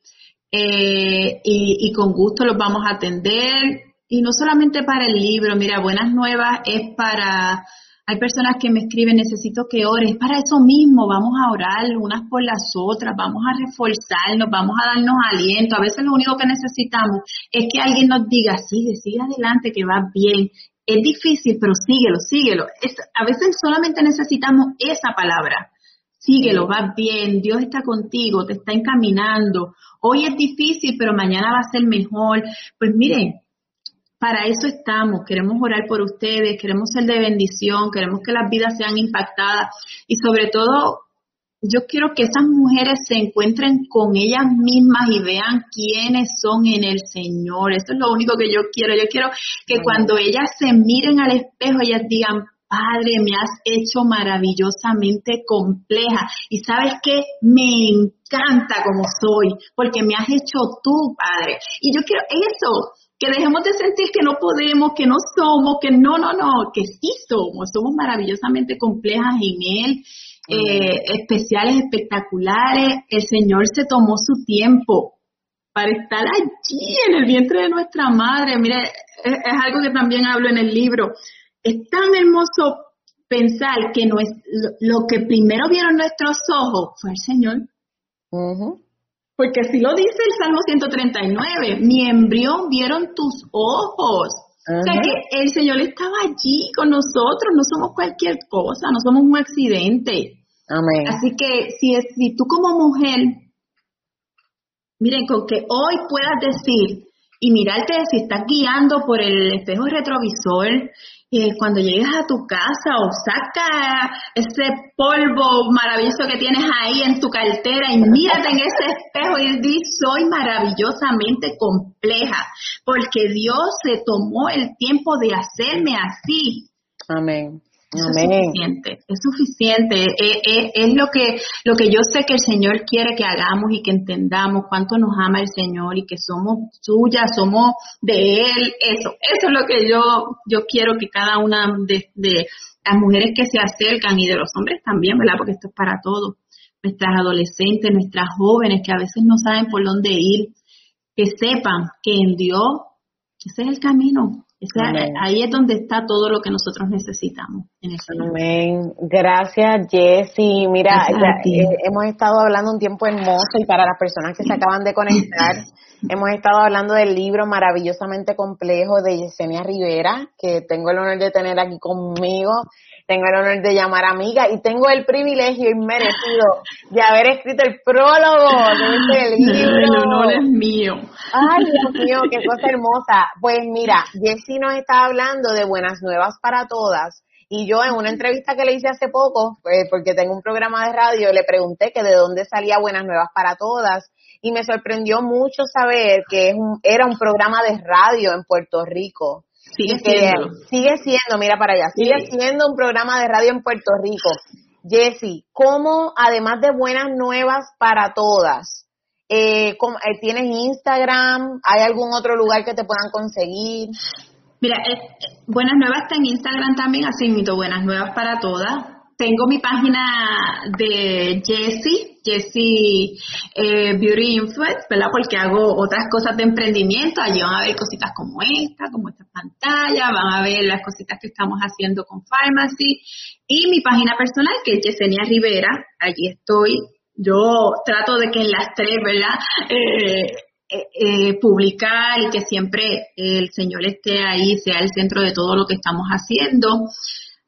eh, y, con gusto los vamos a atender. Y no solamente para el libro, mira, Buenas Nuevas es para hay personas que me escriben, necesito que ores. Para eso mismo, vamos a orar unas por las otras, vamos a reforzarnos, vamos a darnos aliento. A veces lo único que necesitamos es que alguien nos diga, sigue, sigue adelante, que va bien. Es difícil, pero síguelo, síguelo. a veces solamente necesitamos esa palabra. Síguelo, va bien, Dios está contigo, te está encaminando. Hoy es difícil, pero mañana va a ser mejor. Pues miren, para eso estamos, queremos orar por ustedes, queremos ser de bendición, queremos que las vidas sean impactadas y sobre todo yo quiero que esas mujeres se encuentren con ellas mismas y vean quiénes son en el Señor. Eso es lo único que yo quiero. Yo quiero que cuando ellas se miren al espejo, ellas digan, Padre, me has hecho maravillosamente compleja. Y sabes qué, me encanta como soy, porque me has hecho tú, Padre. Y yo quiero eso, que dejemos de sentir que no podemos, que no somos, que no, no, no, que sí somos, somos maravillosamente complejas en Él, eh, especiales, espectaculares. El Señor se tomó su tiempo para estar allí en el vientre de nuestra madre. Mire, es, algo que también hablo en el libro. Es tan hermoso pensar que no es, lo, que primero vieron nuestros ojos fue el Señor. Porque así lo dice el Salmo 139, mi embrión vieron tus ojos. O sea que el Señor estaba allí con nosotros, no somos cualquier cosa, no somos un accidente. Amén. Así que si, es, si tú como mujer, miren, con que hoy puedas decir y mirarte si estás guiando por el espejo retrovisor cuando llegues a tu casa o saca ese polvo maravilloso que tienes ahí en tu cartera y mírate en ese espejo y di, soy maravillosamente compleja, porque Dios se tomó el tiempo de hacerme así. Amén. Es suficiente, es suficiente, es, es, es, lo que lo que yo sé que el Señor quiere que hagamos y que entendamos cuánto nos ama el Señor y que somos suyas, somos de Él, eso, eso es lo que yo yo quiero que cada una de, de las mujeres que se acercan y de los hombres también, ¿verdad? Porque esto es para todos, nuestras adolescentes, nuestras jóvenes que a veces no saben por dónde ir, que sepan que en Dios ese es el camino, ahí es donde está todo lo que nosotros necesitamos. Amén. Gracias, Jessy. Mira, eh, hemos estado hablando un tiempo hermoso y para las personas que se acaban de conectar, hemos estado hablando del libro maravillosamente complejo de Yesenia Rivera, que tengo el honor de tener aquí conmigo tengo el honor de llamar amiga y tengo el privilegio inmerecido de haber escrito el prólogo de este libro. El honor es mío. Ay, Dios mío, qué cosa hermosa. Pues mira, Jessie nos está hablando de buenas nuevas para todas. Y yo en una entrevista que le hice hace poco, pues, porque tengo un programa de radio, le pregunté que de dónde salía Buenas Nuevas para Todas. Y me sorprendió mucho saber que es un, era un programa de radio en Puerto Rico. Sigue siendo. Sigue siendo, mira para allá, sigue siendo un programa de radio en Puerto Rico. Jessy, ¿cómo, además de buenas nuevas para todas, eh, eh, ¿tienes Instagram? ¿Hay algún otro lugar que te puedan conseguir? Mira, eh, Buenas Nuevas está en Instagram también, así mito Buenas Nuevas para todas tengo mi página de Jessie, Jessie eh, Beauty Influence, ¿verdad? Porque hago otras cosas de emprendimiento. Allí van a ver cositas como esta, como esta pantalla, van a ver las cositas que estamos haciendo con Pharmacy. Y mi página personal, que es Yesenia Rivera, allí estoy. Yo trato de que en las tres, ¿verdad? Eh, eh, eh, publicar y que siempre el Señor esté ahí, sea el centro de todo lo que estamos haciendo.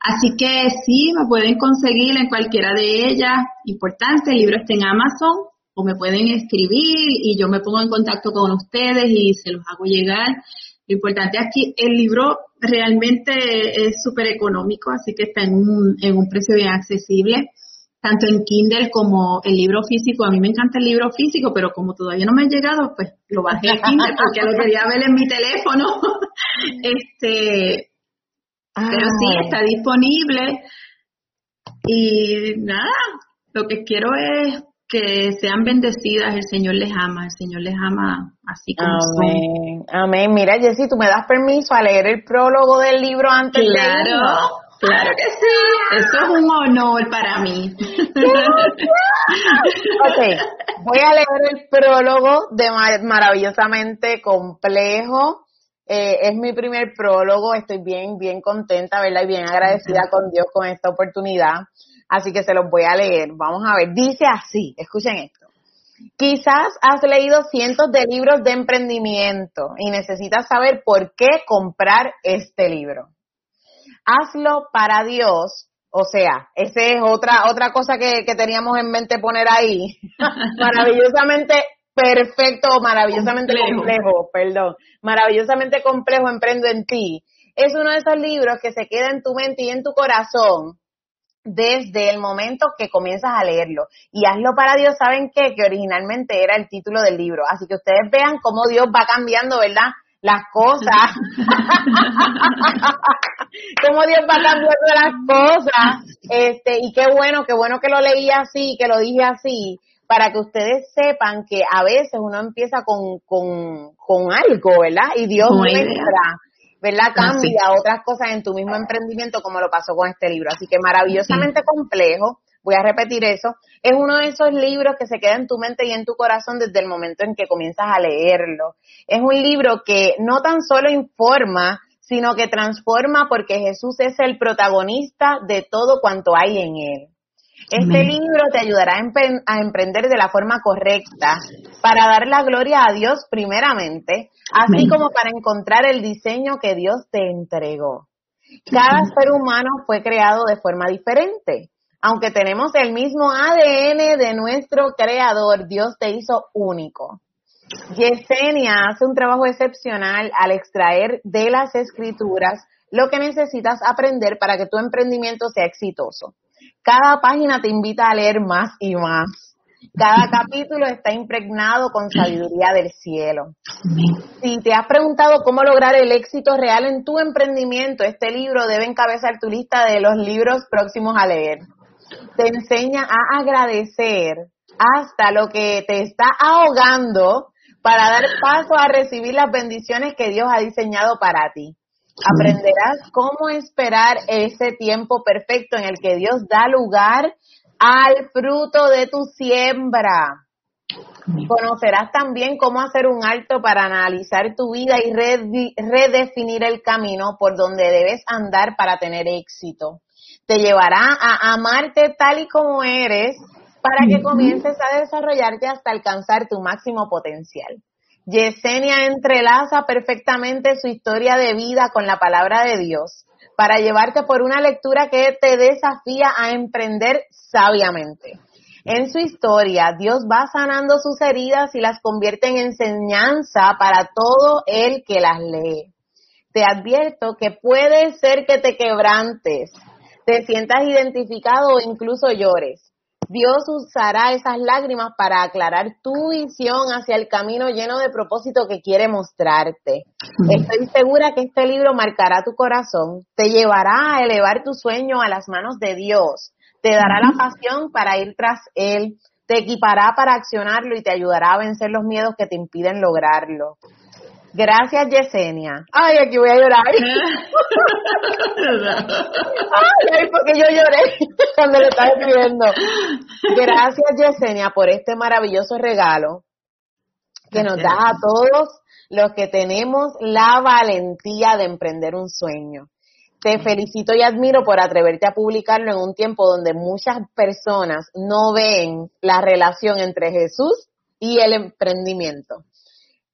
Así que sí, me pueden conseguir en cualquiera de ellas. Importante, el libro está en Amazon o me pueden escribir y yo me pongo en contacto con ustedes y se los hago llegar. Lo importante aquí, el libro realmente es súper económico, así que está en un, en un precio bien accesible, tanto en Kindle como el libro físico. A mí me encanta el libro físico, pero como todavía no me ha llegado, pues lo bajé en Kindle porque lo quería ver en mi teléfono. este, pero sí, ah. está disponible. Y nada, lo que quiero es que sean bendecidas, el Señor les ama, el Señor les ama así como Amén. Amén. Mira, Jessy, tú me das permiso a leer el prólogo del libro antes claro, de Claro que sí, eso es un honor para mí. ok, voy a leer el prólogo de Maravillosamente Complejo. Eh, es mi primer prólogo, estoy bien, bien contenta, ¿verdad? Y bien agradecida con Dios con esta oportunidad. Así que se los voy a leer. Vamos a ver. Dice así, escuchen esto. Quizás has leído cientos de libros de emprendimiento y necesitas saber por qué comprar este libro. Hazlo para Dios. O sea, esa es otra, otra cosa que, que teníamos en mente poner ahí. maravillosamente perfecto, maravillosamente complejo. complejo, perdón. Maravillosamente complejo, emprendo en ti. Es uno de esos libros que se queda en tu mente y en tu corazón desde el momento que comienzas a leerlo. Y hazlo para Dios, ¿saben qué? Que originalmente era el título del libro. Así que ustedes vean cómo Dios va cambiando, ¿verdad? Las cosas. cómo Dios va cambiando las cosas. Este, y qué bueno, qué bueno que lo leí así, que lo dije así, para que ustedes sepan que a veces uno empieza con, con, con algo, ¿verdad? Y Dios muestra ¿verdad? Ah, Cambia otras cosas en tu mismo emprendimiento como lo pasó con este libro. Así que maravillosamente complejo, voy a repetir eso, es uno de esos libros que se queda en tu mente y en tu corazón desde el momento en que comienzas a leerlo. Es un libro que no tan solo informa, sino que transforma porque Jesús es el protagonista de todo cuanto hay en él. Este libro te ayudará a, emprender de la forma correcta para dar la gloria a Dios primeramente, así como para encontrar el diseño que Dios te entregó. Cada ser humano fue creado de forma diferente. Aunque tenemos el mismo ADN de nuestro creador, Dios te hizo único. Yesenia hace un trabajo excepcional al extraer de las escrituras lo que necesitas aprender para que tu emprendimiento sea exitoso. Cada página te invita a leer más y más. Cada capítulo está impregnado con sabiduría del cielo. Si te has preguntado cómo lograr el éxito real en tu emprendimiento, este libro debe encabezar tu lista de los libros próximos a leer. Te enseña a agradecer hasta lo que te está ahogando para dar paso a recibir las bendiciones que Dios ha diseñado para ti. Aprenderás cómo esperar ese tiempo perfecto en el que Dios da lugar al fruto de tu siembra. Conocerás también cómo hacer un alto para analizar tu vida y redefinir el camino por donde debes andar para tener éxito. Te llevará a amarte tal y como eres para que comiences a desarrollarte hasta alcanzar tu máximo potencial. Yesenia entrelaza perfectamente su historia de vida con la palabra de Dios para llevarte por una lectura que te desafía a emprender sabiamente. En su historia, Dios va sanando sus heridas y las convierte en enseñanza para todo el que las lee. Te advierto que puede ser que te quebrantes, te sientas identificado o incluso llores. Dios usará esas lágrimas para aclarar tu visión hacia el camino lleno de propósito que quiere mostrarte. Estoy segura que este libro marcará tu corazón, te llevará a elevar tu sueño a las manos de Dios, te dará la pasión para ir tras Él, te equipará para accionarlo y te ayudará a vencer los miedos que te impiden lograrlo. Gracias, Yesenia. Ay, aquí voy a llorar. ay, porque yo lloré cuando le estaba escribiendo. Gracias, Yesenia, por este maravilloso regalo que nos da a todos los que tenemos la valentía de emprender un sueño. Te felicito y admiro por atreverte a publicarlo en un tiempo donde muchas personas no ven la relación entre Jesús y el emprendimiento.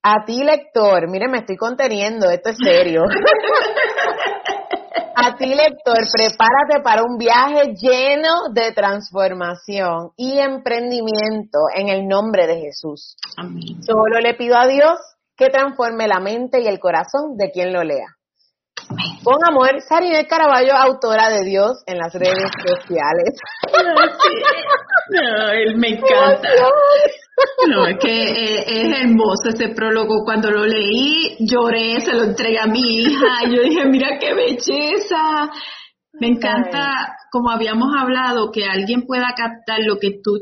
A ti, lector, mire, me estoy conteniendo, esto es serio. A ti, lector, prepárate para un viaje lleno de transformación y emprendimiento en el nombre de Jesús. Solo le pido a Dios que transforme la mente y el corazón de quien lo lea. Con amor, Sarine Caraballo, autora de Dios en las redes sociales. No, él me encanta. No, es que eh, es hermoso ese prólogo. Cuando lo leí, lloré, se lo entregué a mi hija. Y yo dije, mira qué belleza. Me encanta, como habíamos hablado, que alguien pueda captar lo que tú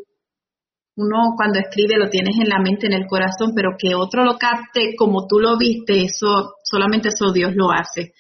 uno cuando escribe lo tienes en la mente, en el corazón, pero que otro lo capte como tú lo viste, eso solamente eso Dios lo hace.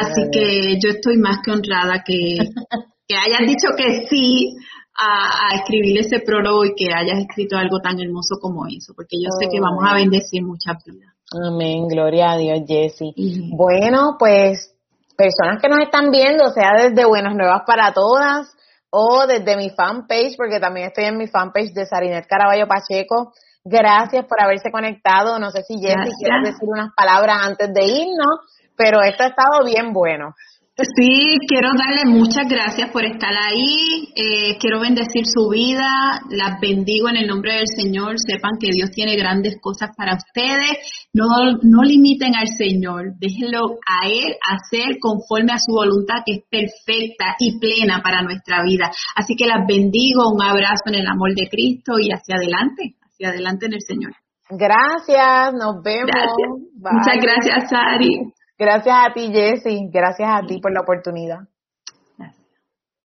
Así que yo estoy más que honrada que, que hayas dicho que sí a, escribir ese prólogo y que hayas escrito algo tan hermoso como eso, porque yo sé que vamos a bendecir muchas vidas. Amén, gloria a Dios, Jessy. Bueno, pues personas que nos están viendo, sea desde Buenas Nuevas para Todas o desde mi fanpage, porque también estoy en mi fanpage de Sarinet Caraballo Pacheco. Gracias por haberse conectado. No sé si Jessy quiere decir unas palabras antes de irnos, pero esto ha estado bien bueno. Sí, quiero darle muchas gracias por estar ahí. Eh, quiero bendecir su vida. Las bendigo en el nombre del Señor. Sepan que Dios tiene grandes cosas para ustedes. No, no limiten al Señor. Déjenlo a Él hacer conforme a su voluntad, que es perfecta y plena para nuestra vida. Así que las bendigo. Un abrazo en el amor de Cristo y hacia adelante, hacia adelante en el Señor. Gracias. Nos vemos. Muchas gracias, Sari. Gracias a ti, Jessy. Gracias a ti por la oportunidad.